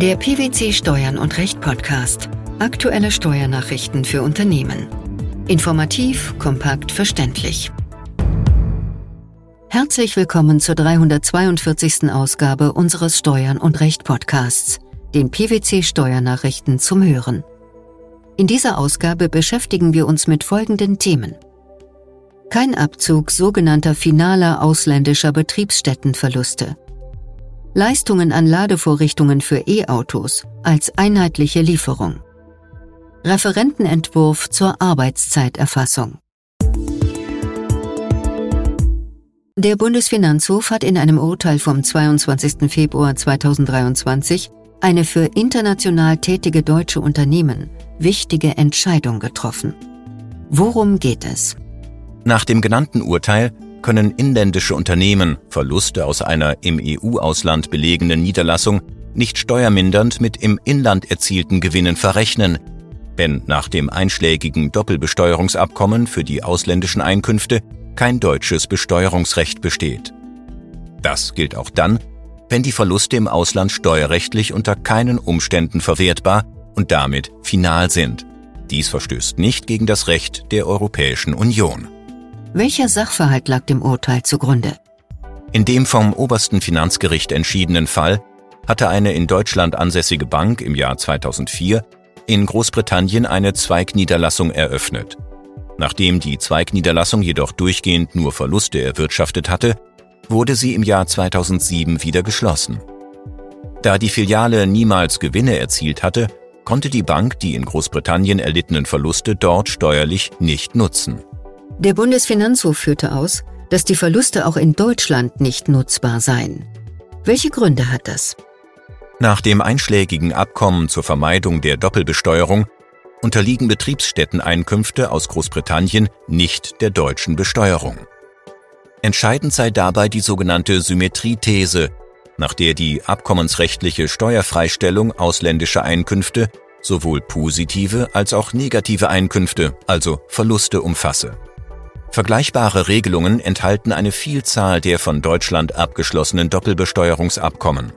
Der PwC Steuern und Recht Podcast. Aktuelle Steuernachrichten für Unternehmen. Informativ, kompakt, verständlich. Herzlich willkommen zur 342. Ausgabe unseres Steuern und Recht Podcasts, den PwC Steuernachrichten zum Hören. In dieser Ausgabe beschäftigen wir uns mit folgenden Themen. Kein Abzug sogenannter finaler ausländischer Betriebsstättenverluste. Leistungen an Ladevorrichtungen für E-Autos als einheitliche Lieferung. Referentenentwurf zur Arbeitszeiterfassung. Der Bundesfinanzhof hat in einem Urteil vom 22. Februar 2023 eine für international tätige deutsche Unternehmen wichtige Entscheidung getroffen. Worum geht es? Nach dem genannten Urteil können inländische Unternehmen Verluste aus einer im EU-Ausland belegenen Niederlassung nicht steuermindernd mit im Inland erzielten Gewinnen verrechnen, wenn nach dem einschlägigen Doppelbesteuerungsabkommen für die ausländischen Einkünfte kein deutsches Besteuerungsrecht besteht. Das gilt auch dann, wenn die Verluste im Ausland steuerrechtlich unter keinen Umständen verwertbar und damit final sind. Dies verstößt nicht gegen das Recht der Europäischen Union. Welcher Sachverhalt lag dem Urteil zugrunde? In dem vom obersten Finanzgericht entschiedenen Fall hatte eine in Deutschland ansässige Bank im Jahr 2004 in Großbritannien eine Zweigniederlassung eröffnet. Nachdem die Zweigniederlassung jedoch durchgehend nur Verluste erwirtschaftet hatte, wurde sie im Jahr 2007 wieder geschlossen. Da die Filiale niemals Gewinne erzielt hatte, konnte die Bank die in Großbritannien erlittenen Verluste dort steuerlich nicht nutzen. Der Bundesfinanzhof führte aus, dass die Verluste auch in Deutschland nicht nutzbar seien. Welche Gründe hat das? Nach dem einschlägigen Abkommen zur Vermeidung der Doppelbesteuerung unterliegen Betriebsstätteneinkünfte aus Großbritannien nicht der deutschen Besteuerung. Entscheidend sei dabei die sogenannte Symmetriethese, nach der die abkommensrechtliche Steuerfreistellung ausländischer Einkünfte sowohl positive als auch negative Einkünfte, also Verluste umfasse. Vergleichbare Regelungen enthalten eine Vielzahl der von Deutschland abgeschlossenen Doppelbesteuerungsabkommen.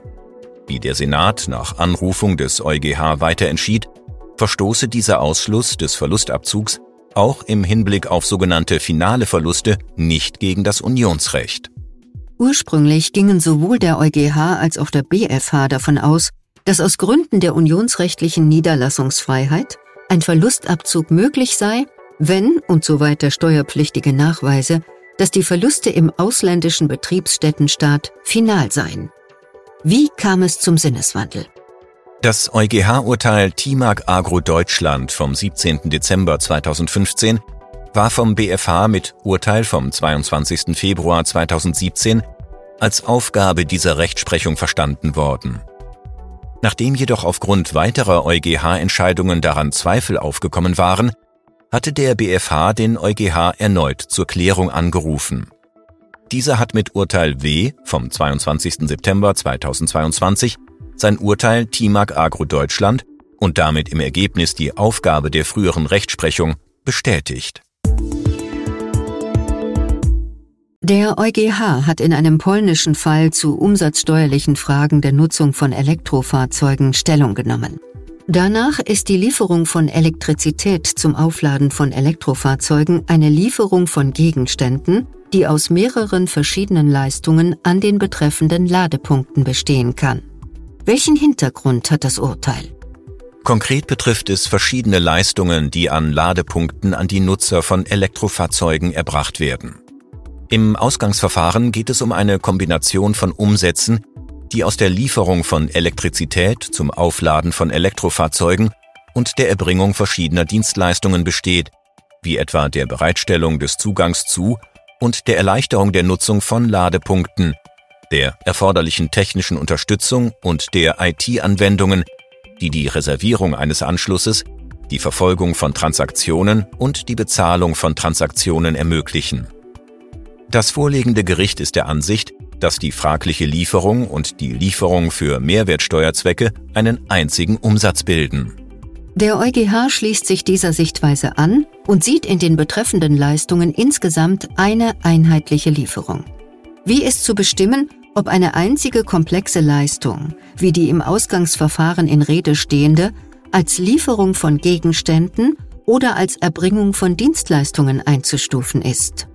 Wie der Senat nach Anrufung des EuGH weiter entschied, verstoße dieser Ausschluss des Verlustabzugs auch im Hinblick auf sogenannte finale Verluste nicht gegen das Unionsrecht. Ursprünglich gingen sowohl der EuGH als auch der BfH davon aus, dass aus Gründen der unionsrechtlichen Niederlassungsfreiheit ein Verlustabzug möglich sei, wenn und soweit der steuerpflichtige Nachweise, dass die Verluste im ausländischen Betriebsstättenstaat final seien. Wie kam es zum Sinneswandel? Das EuGH-Urteil TIMAG Agro Deutschland vom 17. Dezember 2015 war vom BfH mit Urteil vom 22. Februar 2017 als Aufgabe dieser Rechtsprechung verstanden worden. Nachdem jedoch aufgrund weiterer EuGH-Entscheidungen daran Zweifel aufgekommen waren, hatte der BfH den EuGH erneut zur Klärung angerufen. Dieser hat mit Urteil W vom 22. September 2022 sein Urteil TIMAG Agro Deutschland und damit im Ergebnis die Aufgabe der früheren Rechtsprechung bestätigt. Der EuGH hat in einem polnischen Fall zu umsatzsteuerlichen Fragen der Nutzung von Elektrofahrzeugen Stellung genommen. Danach ist die Lieferung von Elektrizität zum Aufladen von Elektrofahrzeugen eine Lieferung von Gegenständen, die aus mehreren verschiedenen Leistungen an den betreffenden Ladepunkten bestehen kann. Welchen Hintergrund hat das Urteil? Konkret betrifft es verschiedene Leistungen, die an Ladepunkten an die Nutzer von Elektrofahrzeugen erbracht werden. Im Ausgangsverfahren geht es um eine Kombination von Umsätzen, die aus der Lieferung von Elektrizität zum Aufladen von Elektrofahrzeugen und der Erbringung verschiedener Dienstleistungen besteht, wie etwa der Bereitstellung des Zugangs zu und der Erleichterung der Nutzung von Ladepunkten, der erforderlichen technischen Unterstützung und der IT-Anwendungen, die die Reservierung eines Anschlusses, die Verfolgung von Transaktionen und die Bezahlung von Transaktionen ermöglichen. Das vorliegende Gericht ist der Ansicht, dass die fragliche Lieferung und die Lieferung für Mehrwertsteuerzwecke einen einzigen Umsatz bilden. Der EuGH schließt sich dieser Sichtweise an und sieht in den betreffenden Leistungen insgesamt eine einheitliche Lieferung. Wie ist zu bestimmen, ob eine einzige komplexe Leistung, wie die im Ausgangsverfahren in Rede stehende, als Lieferung von Gegenständen oder als Erbringung von Dienstleistungen einzustufen ist.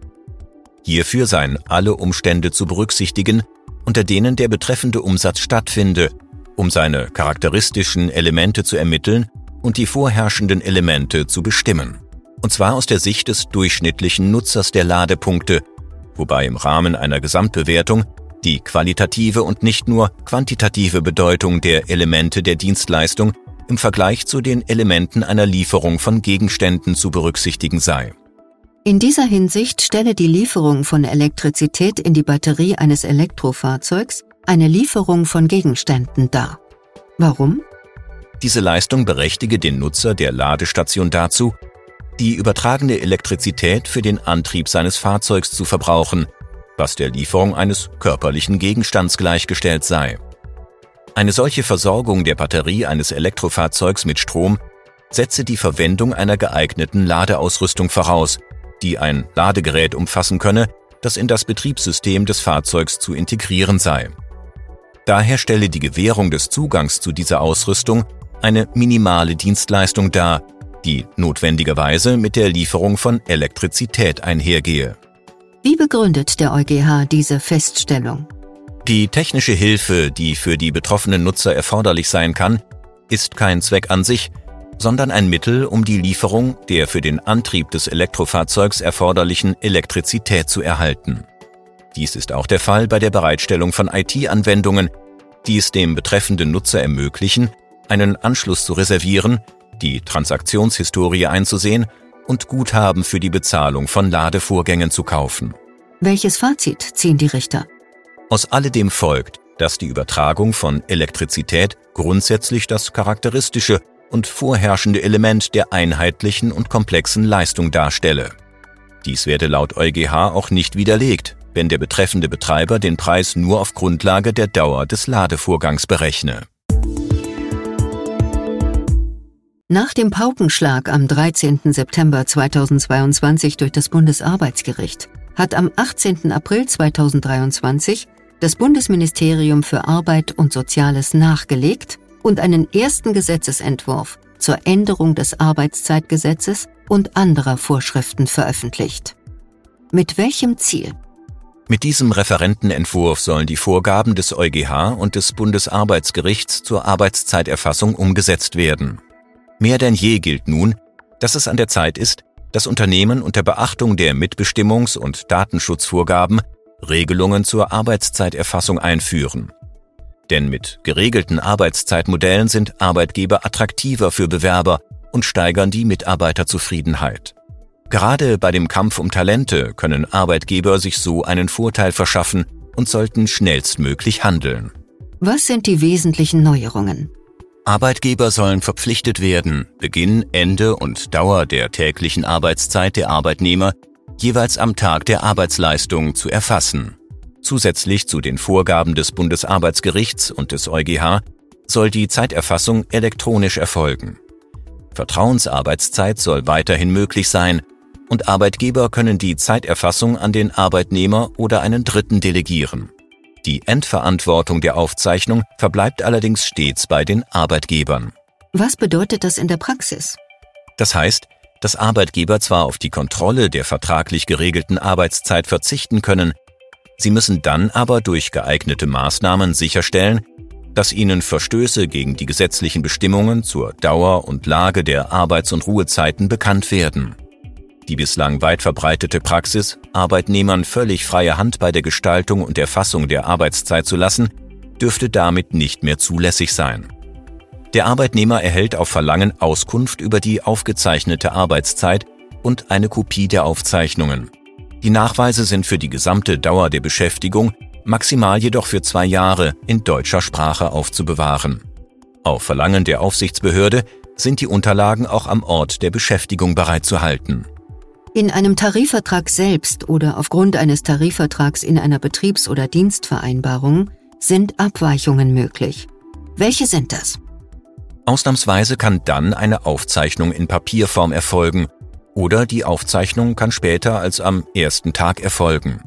Hierfür seien alle Umstände zu berücksichtigen, unter denen der betreffende Umsatz stattfinde, um seine charakteristischen Elemente zu ermitteln und die vorherrschenden Elemente zu bestimmen. Und zwar aus der Sicht des durchschnittlichen Nutzers der Ladepunkte, wobei im Rahmen einer Gesamtbewertung die qualitative und nicht nur quantitative Bedeutung der Elemente der Dienstleistung im Vergleich zu den Elementen einer Lieferung von Gegenständen zu berücksichtigen sei. In dieser Hinsicht stelle die Lieferung von Elektrizität in die Batterie eines Elektrofahrzeugs eine Lieferung von Gegenständen dar. Warum? Diese Leistung berechtige den Nutzer der Ladestation dazu, die übertragene Elektrizität für den Antrieb seines Fahrzeugs zu verbrauchen, was der Lieferung eines körperlichen Gegenstands gleichgestellt sei. Eine solche Versorgung der Batterie eines Elektrofahrzeugs mit Strom setze die Verwendung einer geeigneten Ladeausrüstung voraus, die ein Ladegerät umfassen könne, das in das Betriebssystem des Fahrzeugs zu integrieren sei. Daher stelle die Gewährung des Zugangs zu dieser Ausrüstung eine minimale Dienstleistung dar, die notwendigerweise mit der Lieferung von Elektrizität einhergehe. Wie begründet der EuGH diese Feststellung? Die technische Hilfe, die für die betroffenen Nutzer erforderlich sein kann, ist kein Zweck an sich, sondern ein Mittel, um die Lieferung der für den Antrieb des Elektrofahrzeugs erforderlichen Elektrizität zu erhalten. Dies ist auch der Fall bei der Bereitstellung von IT-Anwendungen, die es dem betreffenden Nutzer ermöglichen, einen Anschluss zu reservieren, die Transaktionshistorie einzusehen und Guthaben für die Bezahlung von Ladevorgängen zu kaufen. Welches Fazit ziehen die Richter? Aus alledem folgt, dass die Übertragung von Elektrizität grundsätzlich das charakteristische und vorherrschende Element der einheitlichen und komplexen Leistung darstelle. Dies werde laut EuGH auch nicht widerlegt, wenn der betreffende Betreiber den Preis nur auf Grundlage der Dauer des Ladevorgangs berechne. Nach dem Paukenschlag am 13. September 2022 durch das Bundesarbeitsgericht hat am 18. April 2023 das Bundesministerium für Arbeit und Soziales nachgelegt und einen ersten Gesetzesentwurf zur Änderung des Arbeitszeitgesetzes und anderer Vorschriften veröffentlicht. Mit welchem Ziel? Mit diesem Referentenentwurf sollen die Vorgaben des EuGH und des Bundesarbeitsgerichts zur Arbeitszeiterfassung umgesetzt werden. Mehr denn je gilt nun, dass es an der Zeit ist, dass Unternehmen unter Beachtung der Mitbestimmungs- und Datenschutzvorgaben Regelungen zur Arbeitszeiterfassung einführen. Denn mit geregelten Arbeitszeitmodellen sind Arbeitgeber attraktiver für Bewerber und steigern die Mitarbeiterzufriedenheit. Gerade bei dem Kampf um Talente können Arbeitgeber sich so einen Vorteil verschaffen und sollten schnellstmöglich handeln. Was sind die wesentlichen Neuerungen? Arbeitgeber sollen verpflichtet werden, Beginn, Ende und Dauer der täglichen Arbeitszeit der Arbeitnehmer jeweils am Tag der Arbeitsleistung zu erfassen. Zusätzlich zu den Vorgaben des Bundesarbeitsgerichts und des EuGH soll die Zeiterfassung elektronisch erfolgen. Vertrauensarbeitszeit soll weiterhin möglich sein und Arbeitgeber können die Zeiterfassung an den Arbeitnehmer oder einen Dritten delegieren. Die Endverantwortung der Aufzeichnung verbleibt allerdings stets bei den Arbeitgebern. Was bedeutet das in der Praxis? Das heißt, dass Arbeitgeber zwar auf die Kontrolle der vertraglich geregelten Arbeitszeit verzichten können, sie müssen dann aber durch geeignete Maßnahmen sicherstellen, dass ihnen Verstöße gegen die gesetzlichen Bestimmungen zur Dauer und Lage der Arbeits- und Ruhezeiten bekannt werden. Die bislang weit verbreitete Praxis, Arbeitnehmern völlig freie Hand bei der Gestaltung und Erfassung der Arbeitszeit zu lassen, dürfte damit nicht mehr zulässig sein. Der Arbeitnehmer erhält auf Verlangen Auskunft über die aufgezeichnete Arbeitszeit und eine Kopie der Aufzeichnungen. Die Nachweise sind für die gesamte Dauer der Beschäftigung, maximal jedoch für zwei Jahre, in deutscher Sprache aufzubewahren. Auf Verlangen der Aufsichtsbehörde sind die Unterlagen auch am Ort der Beschäftigung bereitzuhalten. In einem Tarifvertrag selbst oder aufgrund eines Tarifvertrags in einer Betriebs- oder Dienstvereinbarung sind Abweichungen möglich. Welche sind das? Ausnahmsweise kann dann eine Aufzeichnung in Papierform erfolgen oder die Aufzeichnung kann später als am ersten Tag erfolgen.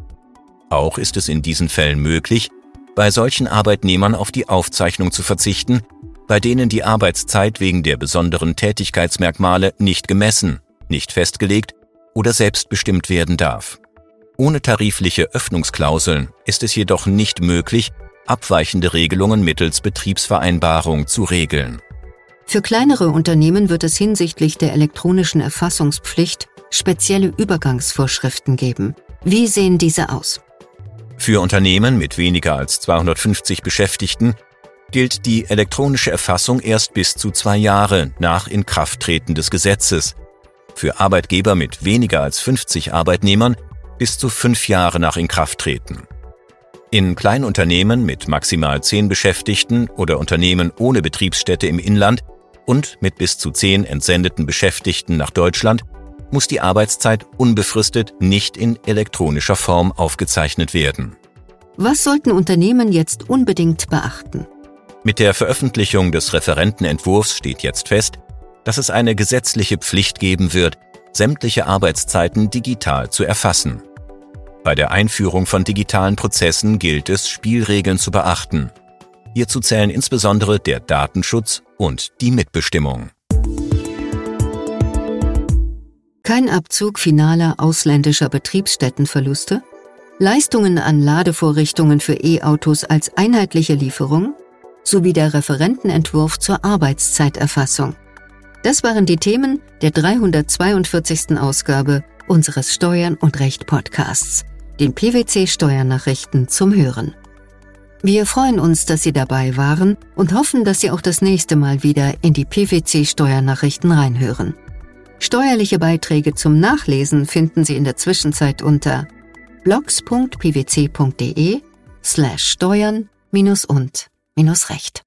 Auch ist es in diesen Fällen möglich, bei solchen Arbeitnehmern auf die Aufzeichnung zu verzichten, bei denen die Arbeitszeit wegen der besonderen Tätigkeitsmerkmale nicht gemessen, nicht festgelegt oder selbstbestimmt werden darf. Ohne tarifliche Öffnungsklauseln ist es jedoch nicht möglich, abweichende Regelungen mittels Betriebsvereinbarung zu regeln. Für kleinere Unternehmen wird es hinsichtlich der elektronischen Erfassungspflicht spezielle Übergangsvorschriften geben. Wie sehen diese aus? Für Unternehmen mit weniger als 250 Beschäftigten gilt die elektronische Erfassung erst bis zu zwei Jahre nach Inkrafttreten des Gesetzes. Für Arbeitgeber mit weniger als 50 Arbeitnehmern bis zu fünf Jahre nach Inkrafttreten. In Kleinunternehmen mit maximal zehn Beschäftigten oder Unternehmen ohne Betriebsstätte im Inland und mit bis zu zehn entsendeten Beschäftigten nach Deutschland muss die Arbeitszeit unbefristet nicht in elektronischer Form aufgezeichnet werden. Was sollten Unternehmen jetzt unbedingt beachten? Mit der Veröffentlichung des Referentenentwurfs steht jetzt fest, dass es eine gesetzliche Pflicht geben wird, sämtliche Arbeitszeiten digital zu erfassen. Bei der Einführung von digitalen Prozessen gilt es, Spielregeln zu beachten. Hierzu zählen insbesondere der Datenschutz und die Mitbestimmung. Kein Abzug finaler ausländischer Betriebsstättenverluste? Leistungen an Ladevorrichtungen für E-Autos als einheitliche Lieferung? Sowie der Referentenentwurf zur Arbeitszeiterfassung. Das waren die Themen der 342. Ausgabe unseres Steuern und Recht Podcasts den PwC Steuernachrichten zum Hören. Wir freuen uns, dass Sie dabei waren und hoffen, dass Sie auch das nächste Mal wieder in die PwC Steuernachrichten reinhören. Steuerliche Beiträge zum Nachlesen finden Sie in der Zwischenzeit unter blogs.pwc.de slash steuern minus und minus recht.